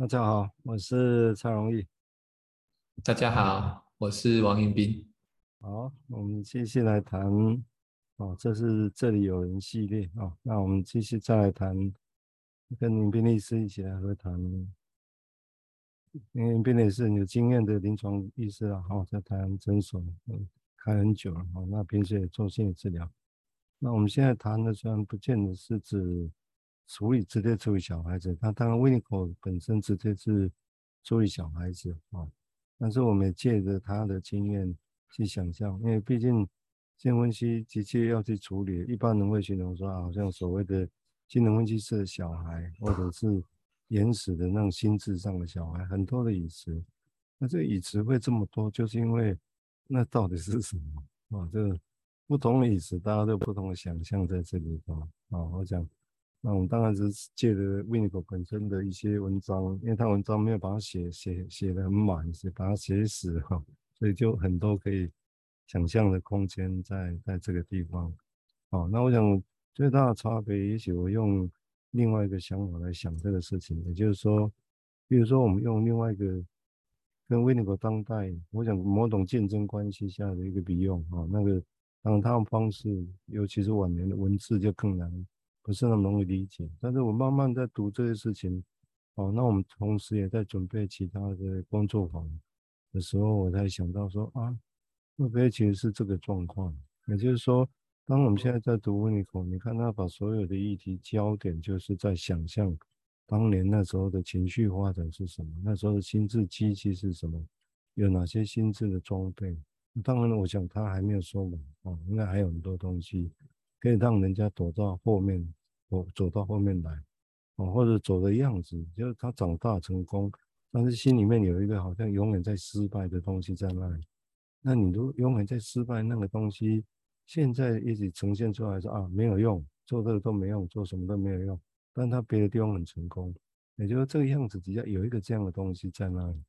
大家好，我是蔡荣义。大家好，我是王云斌。好，我们继续来谈。哦，这是这里有人系列啊、哦。那我们继续再来谈，跟林斌律师一起来和谈。因为林斌律师有经验的临床医师啊，好、哦，在台湾诊所嗯开很久了。好、哦，那平时也做心理治疗。那我们现在谈的虽然不见得是指。处理直接处理小孩子，那当然威尼口本身直接是处理小孩子啊，但是我们也借着他的经验去想象，因为毕竟精神分析的确要去处理，一般人会形容说，好像所谓的精神分析师的小孩，或者是原始的那种心智上的小孩，很多的语词，那这个语词会这么多，就是因为那到底是什么啊？这个不同的语词，大家都有不同的想象在这里头啊，我讲。那我们当然是借着 Winnicott 本身的一些文章，因为他文章没有把它写写写得很满，是把它写死哈，所以就很多可以想象的空间在在这个地方。好，那我想最大的差别，也许我用另外一个想法来想这个事情，也就是说，比如说我们用另外一个跟 Winnicott 当代，我想某种竞争关系下的一个比用啊，那个当他们方式，尤其是晚年的文字就更难。不是那么容易理解，但是我慢慢在读这些事情，哦，那我们同时也在准备其他的工作坊的时候，我才想到说啊，会不会其实是这个状况？也就是说，当我们现在在读温尼口，你看他把所有的议题焦点就是在想象当年那时候的情绪发展是什么，那时候的心智机器是什么，有哪些心智的装备？当然，我想他还没有说完哦，应该还有很多东西。可以让人家躲到后面，或走到后面来，哦，或者走的样子，就是他长大成功，但是心里面有一个好像永远在失败的东西在那里。那你如果永远在失败那个东西，现在一直呈现出来说啊，没有用，做这个都没用，做什么都没有用，但他别的地方很成功，也就是这个样子底下有一个这样的东西在那里。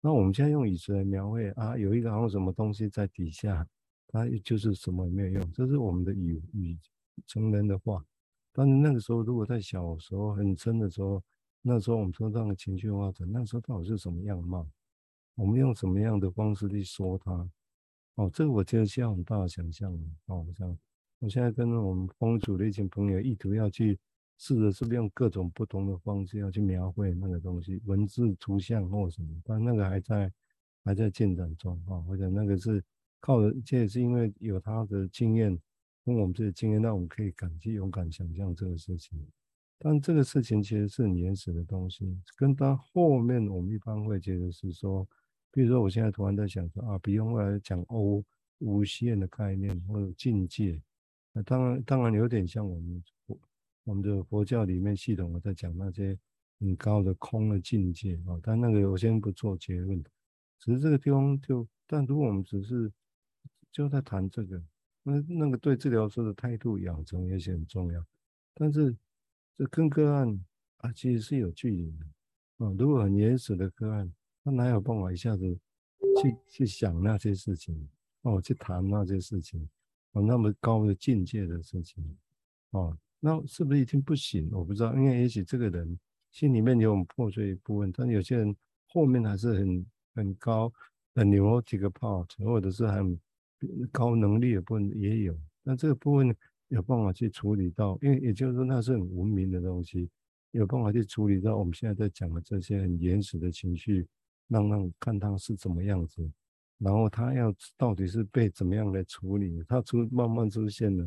那我们现在用语词来描绘啊，有一个好像什么东西在底下。它就是什么也没有用，这是我们的语语成人的话。但是那个时候，如果在小时候很深的时候，那时候我们说这样的情绪发展，那时候到底是什么样貌？我们用什么样的方式去说它？哦，这个我觉得需要很大的想象。哦，这样，我现在跟我们风组的一群朋友，意图要去试着是不是用各种不同的方式要去描绘那个东西，文字、图像或什么，但那个还在还在进展中啊。或者那个是。靠的，这也是因为有他的经验，跟我们这些经验，让我们可以敢去勇敢想象这个事情。但这个事情其实是很原始的东西，跟它后面我们一般会觉得是说，比如说我现在突然在想说啊，比如后来讲无无限的概念或者境界，那当然当然有点像我们我们的佛教里面系统我在讲那些很高的空的境界啊，但那个我先不做结论，只是这个地方就，但如果我们只是就在谈这个，那那个对治疗师的态度养成也是很重要。但是这跟个案啊，其实是有距离的啊。如果很原始的个案，他哪有办法一下子去去想那些事情哦，去谈那些事情哦，那么高的境界的事情哦，那是不是已经不行？我不知道，因为也许这个人心里面有很破碎一部分，但有些人后面还是很很高，很牛几个 part，或者是很。高能力的部分也有，但这个部分有办法去处理到，因为也就是说那是很文明的东西，有办法去处理到我们现在在讲的这些很原始的情绪，让让看他是怎么样子，然后他要到底是被怎么样来处理，他出慢慢出现了，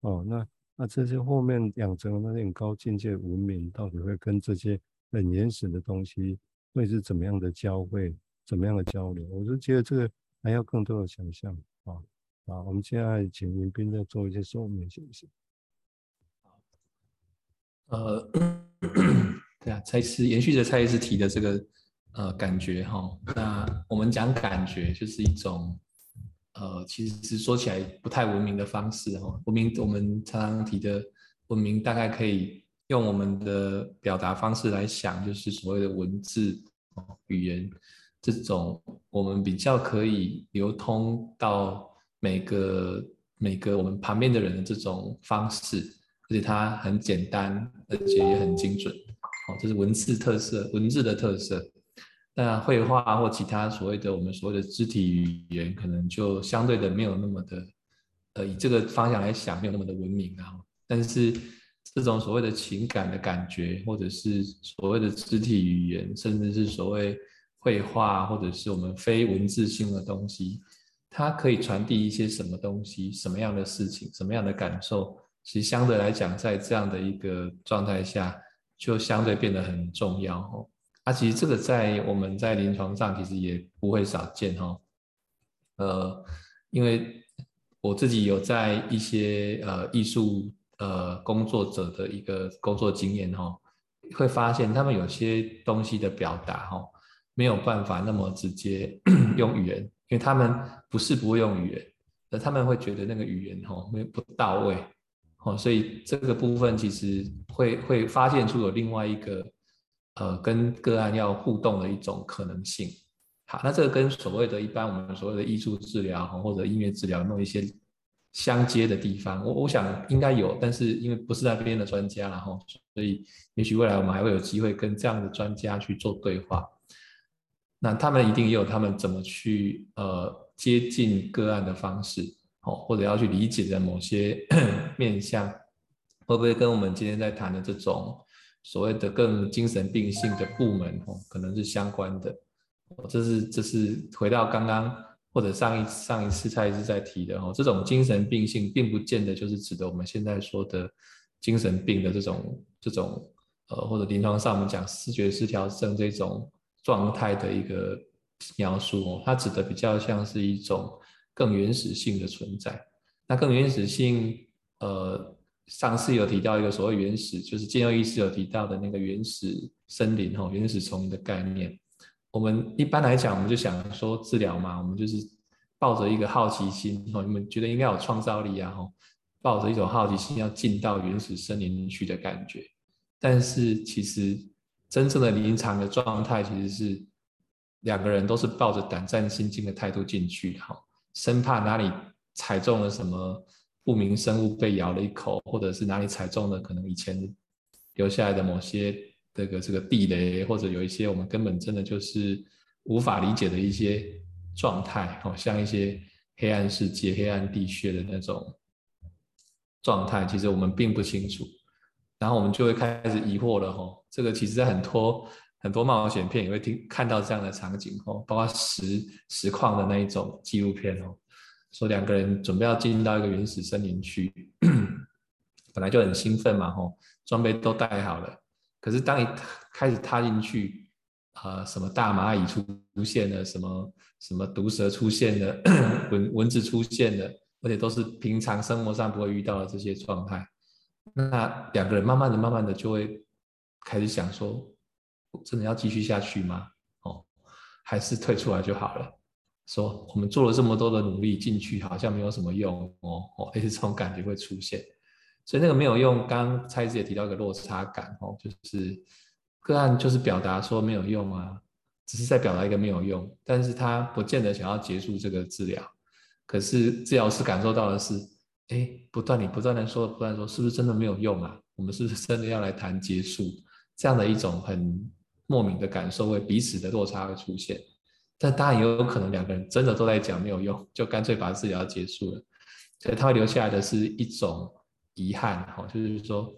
哦，那那这些后面养成的那些高境界文明，到底会跟这些很原始的东西会是怎么样的交汇，怎么样的交流？我就觉得这个还要更多的想象。好，好，我们现在请云斌再做一些说明，行不行？呃，对啊，蔡司延续着蔡司提的这个呃感觉哈，那我们讲感觉就是一种呃，其实是说起来不太文明的方式哈。文明我们常常提的文明，大概可以用我们的表达方式来想，就是所谓的文字，语言。这种我们比较可以流通到每个每个我们旁边的人的这种方式，而且它很简单，而且也很精准。哦，这是文字特色，文字的特色。那绘画或其他所谓的我们所谓的肢体语言，可能就相对的没有那么的，呃，以这个方向来想，没有那么的文明啊。但是这种所谓的情感的感觉，或者是所谓的肢体语言，甚至是所谓绘画，或者是我们非文字性的东西，它可以传递一些什么东西，什么样的事情，什么样的感受？其实相对来讲，在这样的一个状态下，就相对变得很重要哦。啊，其实这个在我们在临床上其实也不会少见哈，呃，因为我自己有在一些呃艺术呃工作者的一个工作经验哈，会发现他们有些东西的表达哈，没有办法那么直接 用语言，因为他们不是不会用语言，而他们会觉得那个语言哈没不到位，哦，所以这个部分其实会会发现出有另外一个。呃，跟个案要互动的一种可能性。好，那这个跟所谓的一般我们所谓的艺术治疗或者音乐治疗弄一些相接的地方？我我想应该有，但是因为不是那边的专家，然后所以也许未来我们还会有机会跟这样的专家去做对话。那他们一定也有他们怎么去呃接近个案的方式，哦，或者要去理解的某些 面向，会不会跟我们今天在谈的这种？所谓的更精神病性的部门哦，可能是相关的。这是这是回到刚刚或者上一上一次蔡医师在提的哦，这种精神病性并不见得就是指的我们现在说的精神病的这种这种呃，或者临床上我们讲视觉失调症这种状态的一个描述哦，它指的比较像是一种更原始性的存在。那更原始性呃。上次有提到一个所谓原始，就是建佑医师有提到的那个原始森林哈，原始丛林的概念。我们一般来讲，我们就想说治疗嘛，我们就是抱着一个好奇心哈，你们觉得应该有创造力啊哈，抱着一种好奇心要进到原始森林去的感觉。但是其实真正的临场的状态，其实是两个人都是抱着胆战心惊的态度进去哈，生怕哪里踩中了什么。不明生物被咬了一口，或者是哪里踩中了可能以前留下来的某些这个这个地雷，或者有一些我们根本真的就是无法理解的一些状态，哦像一些黑暗世界、黑暗地穴的那种状态，其实我们并不清楚。然后我们就会开始疑惑了，吼，这个其实在很多很多冒险片也会听看到这样的场景，吼，包括实实况的那一种纪录片，哦。说两个人准备要进到一个原始森林区，本来就很兴奋嘛，吼，装备都带好了。可是当一开始踏进去，啊、什么大蚂蚁出现了，什么什么毒蛇出现了，蚊蚊子出现了，而且都是平常生活上不会遇到的这些状态。那两个人慢慢的、慢慢的就会开始想说，真的要继续下去吗？哦，还是退出来就好了。说我们做了这么多的努力进去，好像没有什么用哦哦，也是这种感觉会出现。所以那个没有用，刚刚蔡医师也提到一个落差感哦，就是个案就是表达说没有用啊，只是在表达一个没有用，但是他不见得想要结束这个治疗。可是治疗师感受到的是，哎，不断你不断的说，不断说，是不是真的没有用啊？我们是不是真的要来谈结束？这样的一种很莫名的感受，会彼此的落差会出现。但当然也有可能两个人真的都在讲没有用，就干脆把治疗结束了。所以他会留下来的是一种遗憾，哈，就是说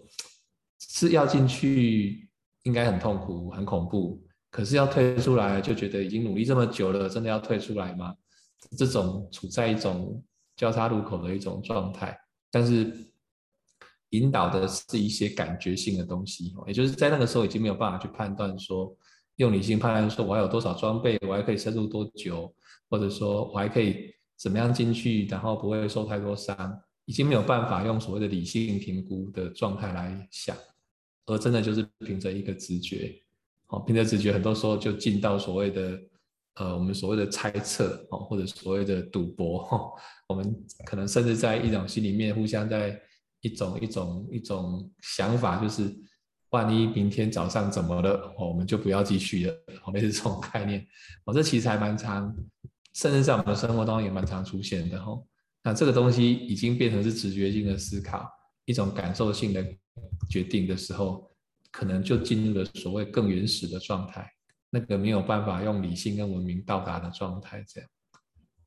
是要进去应该很痛苦、很恐怖，可是要退出来就觉得已经努力这么久了，真的要退出来吗？这种处在一种交叉路口的一种状态，但是引导的是一些感觉性的东西，也就是在那个时候已经没有办法去判断说。用理性判断说，我还有多少装备，我还可以深入多久，或者说我还可以怎么样进去，然后不会受太多伤，已经没有办法用所谓的理性评估的状态来想，而真的就是凭着一个直觉，哦，凭着直觉，很多时候就进到所谓的呃，我们所谓的猜测，哦，或者所谓的赌博，我们可能甚至在一种心里面互相在一种一种一种想法，就是。万一明天早上怎么了，我们就不要继续了。我们是这种概念，我这其实还蛮常，甚至在我们的生活当中也蛮常出现的。吼，那这个东西已经变成是直觉性的思考，一种感受性的决定的时候，可能就进入了所谓更原始的状态，那个没有办法用理性跟文明到达的状态。这样，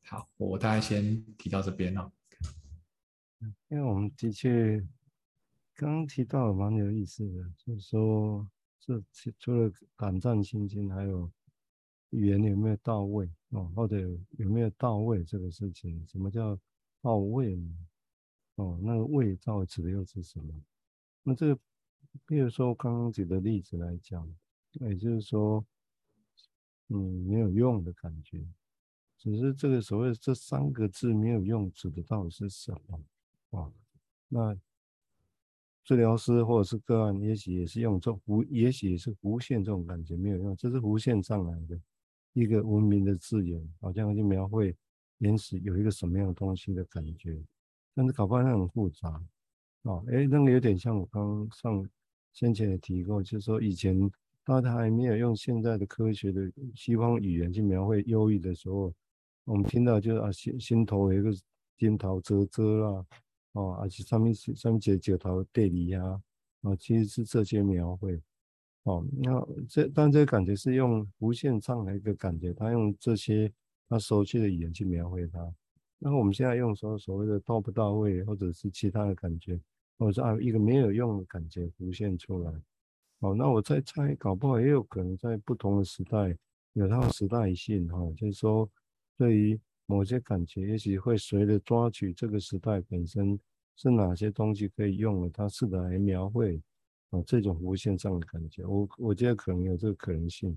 好，我大概先提到这边哦。因为我们的确刚刚提到蛮有意思的，就是说，这除了胆战心惊，还有语言有没有到位哦，或者有没有到位这个事情？什么叫到位呢？哦，那个位到指的又是什么？那这个。比如说刚刚举的例子来讲，也就是说，嗯，没有用的感觉，只是这个所谓这三个字没有用，指的到底是什么？啊，那治疗师或者是个案，也许也是用这弧，也许是弧线这种感觉没有用，这是弧线上来的一个文明的字眼，好像就描绘原始有一个什么样的东西的感觉，但是搞不好很复杂，啊，哎，那个有点像我刚刚上。先前也提过，就是说以前大家还没有用现在的科学的西方语言去描绘忧郁的时候，我们听到就是啊心心头有一个金桃遮遮啦，哦，而且上面上面写九头对里呀，啊，其实是这些描绘，哦，那这但这个感觉是用无限上来一个感觉，他用这些他熟悉的语言去描绘它，那我们现在用所所谓的到不到位，或者是其他的感觉。或者说啊，一个没有用的感觉浮现出来。好，那我再猜，搞不好也有可能在不同的时代有它的时代性哈。就是说，对于某些感觉，也许会随着抓取这个时代本身是哪些东西可以用了，它试着来描绘啊这种无限上的感觉。我我觉得可能有这个可能性，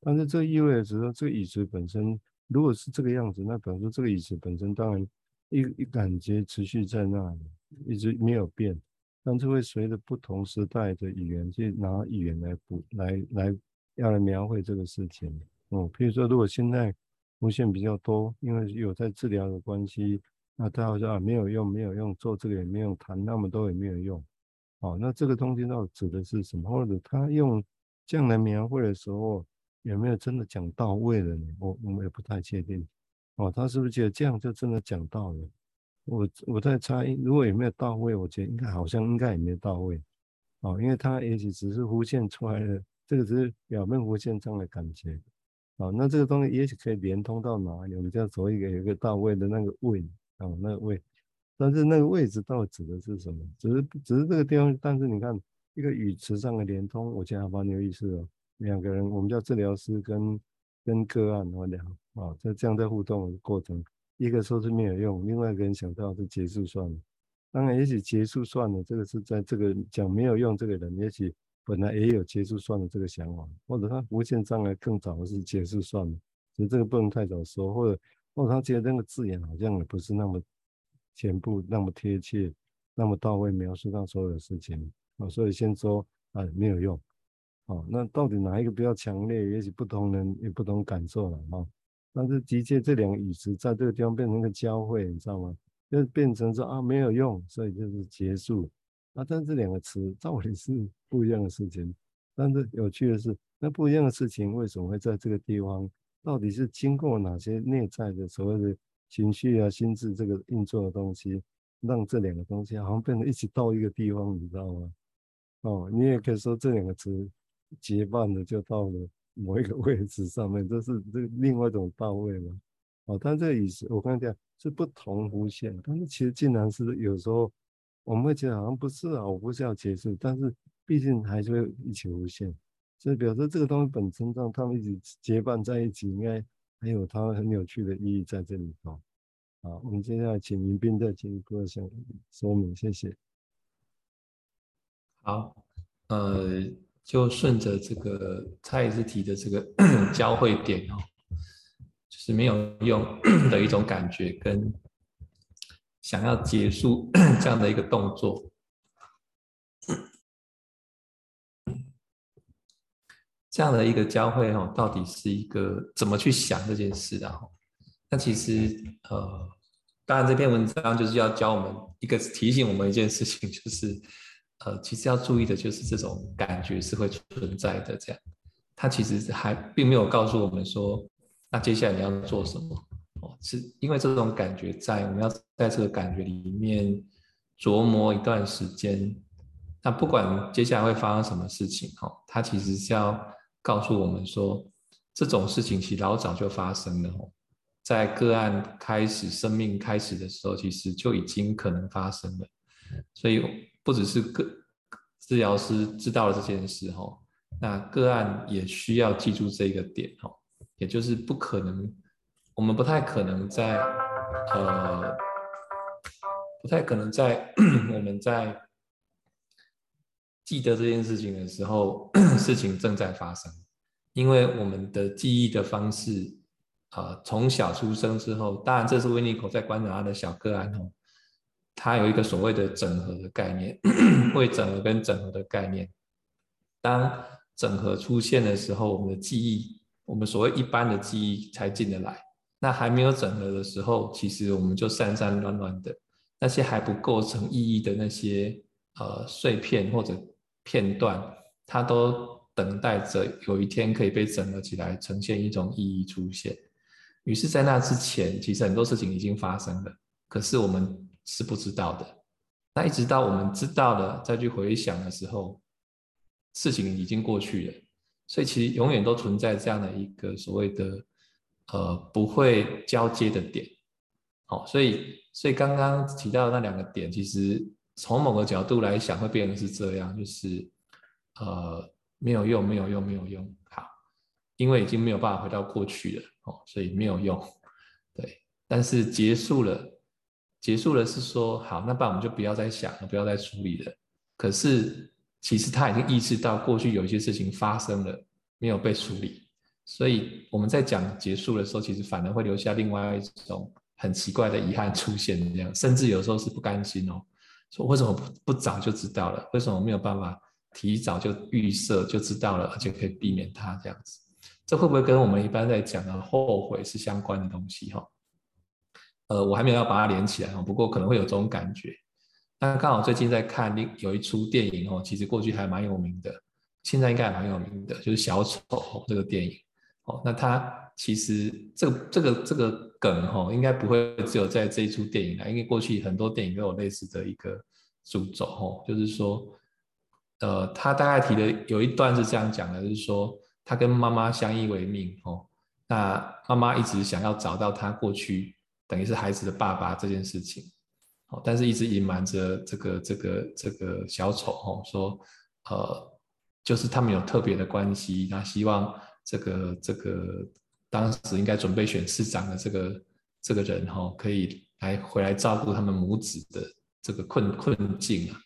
但是这意味着说，这个椅子本身如果是这个样子，那表示这个椅子本身当然一一感觉持续在那里。一直没有变，但是会随着不同时代的语言去拿语言来补来来要来描绘这个事情。哦、嗯，譬如说，如果现在文献比较多，因为有在治疗的关系，那他好像啊没有用，没有用，做这个也没有，谈那么多也没有用。哦，那这个东西到底指的是什么？或者他用这样来描绘的时候，有没有真的讲到位了呢？我我们也不太确定。哦，他是不是觉得这样就真的讲到了？我我在猜，如果有没有到位，我觉得应该好像应该也没到位，哦，因为它也许只是浮现出来的，这个只是表面浮现这样的感觉，哦，那这个东西也许可以连通到哪里？我们叫做一个有一个到位的那个位，哦，那个位，但是那个位置到底指的是什么？只是只是这个地方，但是你看一个语词上的连通，我觉得还蛮有意思的。两个人，我们叫治疗师跟跟个案我聊，啊，在这样在互动的过程。一个说是没有用，另外一个人想到是结束算了。当然，也许结束算了，这个是在这个讲没有用这个人，也许本来也有结束算了这个想法，或者他无限上来更早的是结束算了，所以这个不能太早说，或者或者他觉得那个字眼好像也不是那么全部那么贴切，那么到位描述到所有的事情啊，所以先说啊没有用。哦，那到底哪一个比较强烈？也许不同人有不同感受了啊。但是的确，这两个语词在这个地方变成一个交汇，你知道吗？就变成说啊没有用，所以就是结束。啊，但是这两个词到底是不一样的事情。但是有趣的是，那不一样的事情为什么会在这个地方？到底是经过哪些内在的所谓的情绪啊、心智这个运作的东西，让这两个东西好像变成一起到一个地方，你知道吗？哦，你也可以说这两个词结伴的就到了。某一个位置上面，这是这另外一种到位嘛？哦，但这个意思我刚才讲是不同弧线，但是其实竟然是有时候我们会觉得好像不是啊，我不是要结束，但是毕竟还是会一起弧线，所以表示这个东西本身上，他们一起结伴在一起，应该还有它很有趣的意义在这里头。好，我们接下来请林斌再进一步想说明，谢谢。好，呃。就顺着这个蔡医师提的这个 交汇点哦，就是没有用 的一种感觉，跟想要结束 这样的一个动作，这样的一个交汇哦，到底是一个怎么去想这件事啊？那其实呃，当然这篇文章就是要教我们一个提醒我们一件事情，就是。呃，其实要注意的就是这种感觉是会存在的。这样，他其实还并没有告诉我们说，那接下来你要做什么？哦，是因为这种感觉在，我们要在这个感觉里面琢磨一段时间。那不管接下来会发生什么事情，哈，它其实是要告诉我们说，这种事情其实老早就发生了，在个案开始、生命开始的时候，其实就已经可能发生了。所以不只是个治疗师知道了这件事，哈，那个案也需要记住这个点，哈，也就是不可能，我们不太可能在，呃，不太可能在 我们在。记得这件事情的时候，事情正在发生，因为我们的记忆的方式，呃，从小出生之后，当然这是维尼口在观察他的小个案哦，它有一个所谓的整合的概念，会整合跟整合的概念，当整合出现的时候，我们的记忆，我们所谓一般的记忆才进得来，那还没有整合的时候，其实我们就散散乱乱的，那些还不构成意义的那些呃碎片或者。片段，它都等待着有一天可以被整合起来，呈现一种意义出现。于是，在那之前，其实很多事情已经发生了，可是我们是不知道的。那一直到我们知道了，再去回想的时候，事情已经过去了。所以，其实永远都存在这样的一个所谓的呃不会交接的点。好，所以，所以刚刚提到的那两个点，其实。从某个角度来想，会变成是这样，就是，呃，没有用，没有用，没有用。好，因为已经没有办法回到过去了，哦，所以没有用。对，但是结束了，结束了是说，好，那不然我们就不要再想了，不要再处理了。可是其实他已经意识到过去有一些事情发生了，没有被处理，所以我们在讲结束的时候，其实反而会留下另外一种很奇怪的遗憾出现，这样，甚至有时候是不甘心哦。说为什么不不早就知道了？为什么没有办法提早就预设就知道了，而且可以避免它这样子？这会不会跟我们一般在讲的后悔是相关的东西？哈，呃，我还没有要把它连起来哈，不过可能会有这种感觉。那刚好最近在看另有一出电影哦，其实过去还蛮有名的，现在应该还蛮有名的，就是小丑这个电影。哦，那它其实这个这个这个梗哈，应该不会只有在这一出电影来，因为过去很多电影都有类似的一个主轴哈，就是说，呃，他大概提的有一段是这样讲的，就是说他跟妈妈相依为命哦，那妈妈一直想要找到他过去等于是孩子的爸爸这件事情，哦，但是一直隐瞒着这个这个这个小丑哦，说呃，就是他们有特别的关系，那希望。这个这个当时应该准备选市长的这个这个人哈，可以来回来照顾他们母子的这个困困境啊。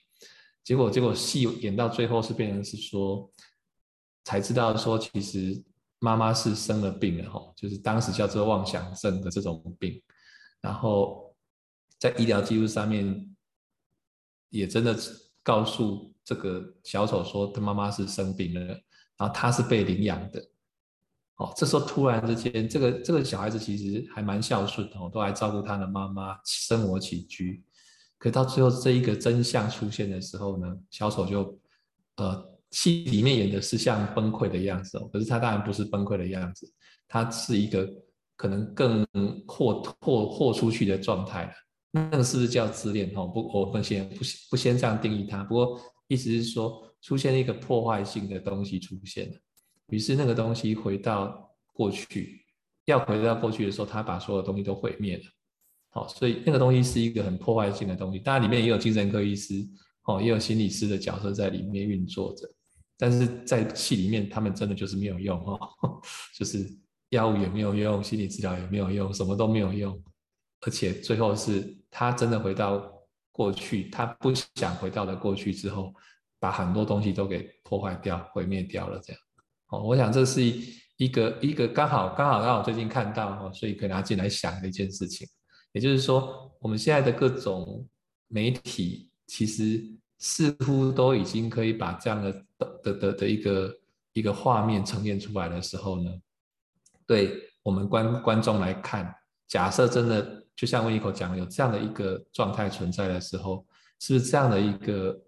结果结果戏演到最后是变成是说，才知道说其实妈妈是生了病了哈，就是当时叫做妄想症的这种病。然后在医疗记录上面也真的告诉这个小丑说他妈妈是生病了，然后他是被领养的。哦，这时候突然之间，这个这个小孩子其实还蛮孝顺的，哦，都还照顾他的妈妈，生活起居。可到最后这一个真相出现的时候呢，小丑就，呃，戏里面演的是像崩溃的样子哦，可是他当然不是崩溃的样子，他是一个可能更豁豁豁出去的状态。那个是不是叫自恋？哦，不，我们先不不先这样定义它。不过意思是说，出现一个破坏性的东西出现了。于是那个东西回到过去，要回到过去的时候，他把所有东西都毁灭了。好，所以那个东西是一个很破坏性的东西。当然里面也有精神科医师，哦，也有心理师的角色在里面运作着。但是在戏里面，他们真的就是没有用哦，就是药物也没有用，心理治疗也没有用，什么都没有用。而且最后是他真的回到过去，他不想回到了过去之后，把很多东西都给破坏掉、毁灭掉了，这样。哦，我想这是一个一个刚好刚好刚好最近看到哦，所以可以拿进来想的一件事情。也就是说，我们现在的各种媒体，其实似乎都已经可以把这样的的的的一个一个画面呈现出来的时候呢，对我们观观众来看，假设真的就像维尼口讲有这样的一个状态存在的时候，是不是这样的一个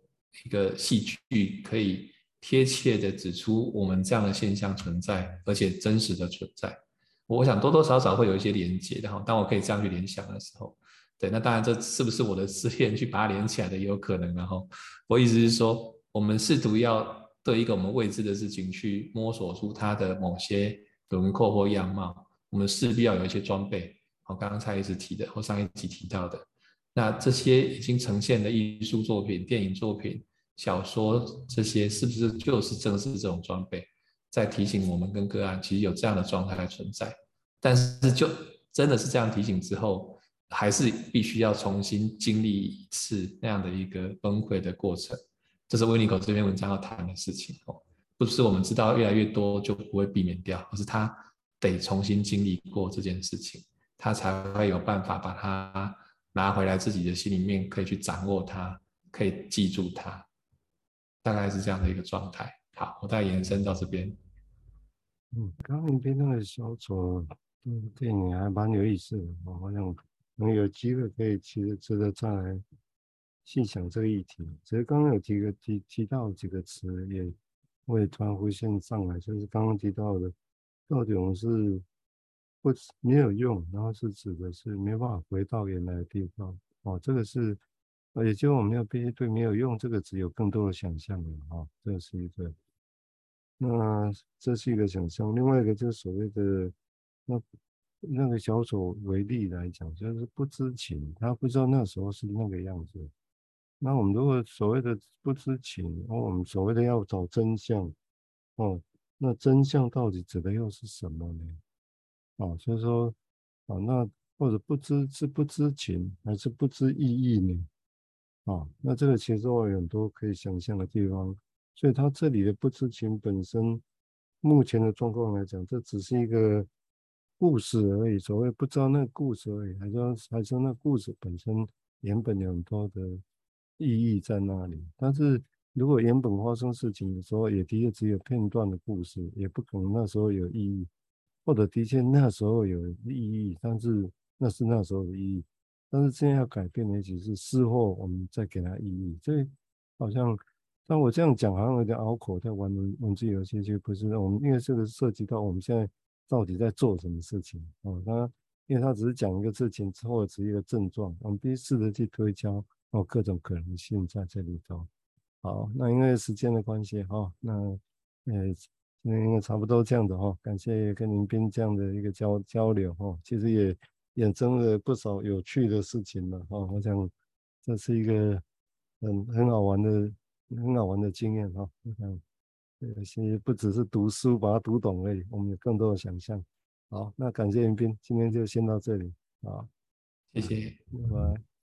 一个戏剧可以？贴切的指出我们这样的现象存在，而且真实的存在。我想多多少少会有一些连接的哈。当我可以这样去联想的时候，对，那当然这是不是我的自恋去把它连起来的也有可能。然后我意思是说，我们试图要对一个我们未知的事情去摸索出它的某些轮廓或样貌，我们势必要有一些装备。我，刚刚才一直提的，或上一集提到的，那这些已经呈现的艺术作品、电影作品、小说这些，是不是就是正是这种装备，在提醒我们跟个案，其实有这样的状态存在？但是就真的是这样提醒之后，还是必须要重新经历一次那样的一个崩溃的过程。这是威尼狗这篇文章要谈的事情哦，不是我们知道越来越多就不会避免掉，而是他得重新经历过这件事情。他才会有办法把它拿回来，自己的心里面可以去掌握它，可以记住它，大概是这样的一个状态。好，我再延伸到这边。嗯，刚刚那边那个小丑，嗯，电影还蛮有意思的，我好像能有机会可以其实值得再来细想这个议题。其实刚刚有提个提提到几个词，也会突然浮现上来，就是刚刚提到的，到底我们是。不没有用，然后是指的是没办法回到原来的地方哦，这个是，也就我们要必须对没有用这个词有更多的想象了哈，这是一个，那这是一个想象，另外一个就是所谓的那那个小丑为例来讲，就是不知情，他不知道那时候是那个样子。那我们如果所谓的不知情，哦，我们所谓的要找真相，哦，那真相到底指的又是什么呢？啊，所以说，啊，那或者不知是不知情，还是不知意义呢？啊，那这个其实我有很多可以想象的地方。所以他这里的不知情本身，目前的状况来讲，这只是一个故事而已。所谓不知道那个故事而已，还说还说那故事本身原本有很多的意义在那里。但是如果原本发生事情的时候，也的确只有片段的故事，也不可能那时候有意义。或者的确那时候有意义，但是那是那时候的意义，但是现在要改变的，也许是事后我们再给它意义。所以好像，但我这样讲好像有点拗口，在玩文文字游戏，就不是我们，因为这个涉及到我们现在到底在做什么事情哦。他因为他只是讲一个事情，之后只是一个症状，我们必须试着去推敲哦各种可能性在这里头。好，那因为时间的关系哈，那呃。今天应该，差不多这样子哈，感谢跟林斌这样的一个交交流哈，其实也衍生了不少有趣的事情了哈。我想这是一个很很好玩的、很好玩的经验哈。我想这些不只是读书把它读懂而已，我们有更多的想象。好，那感谢林斌，今天就先到这里，好，谢谢，拜拜。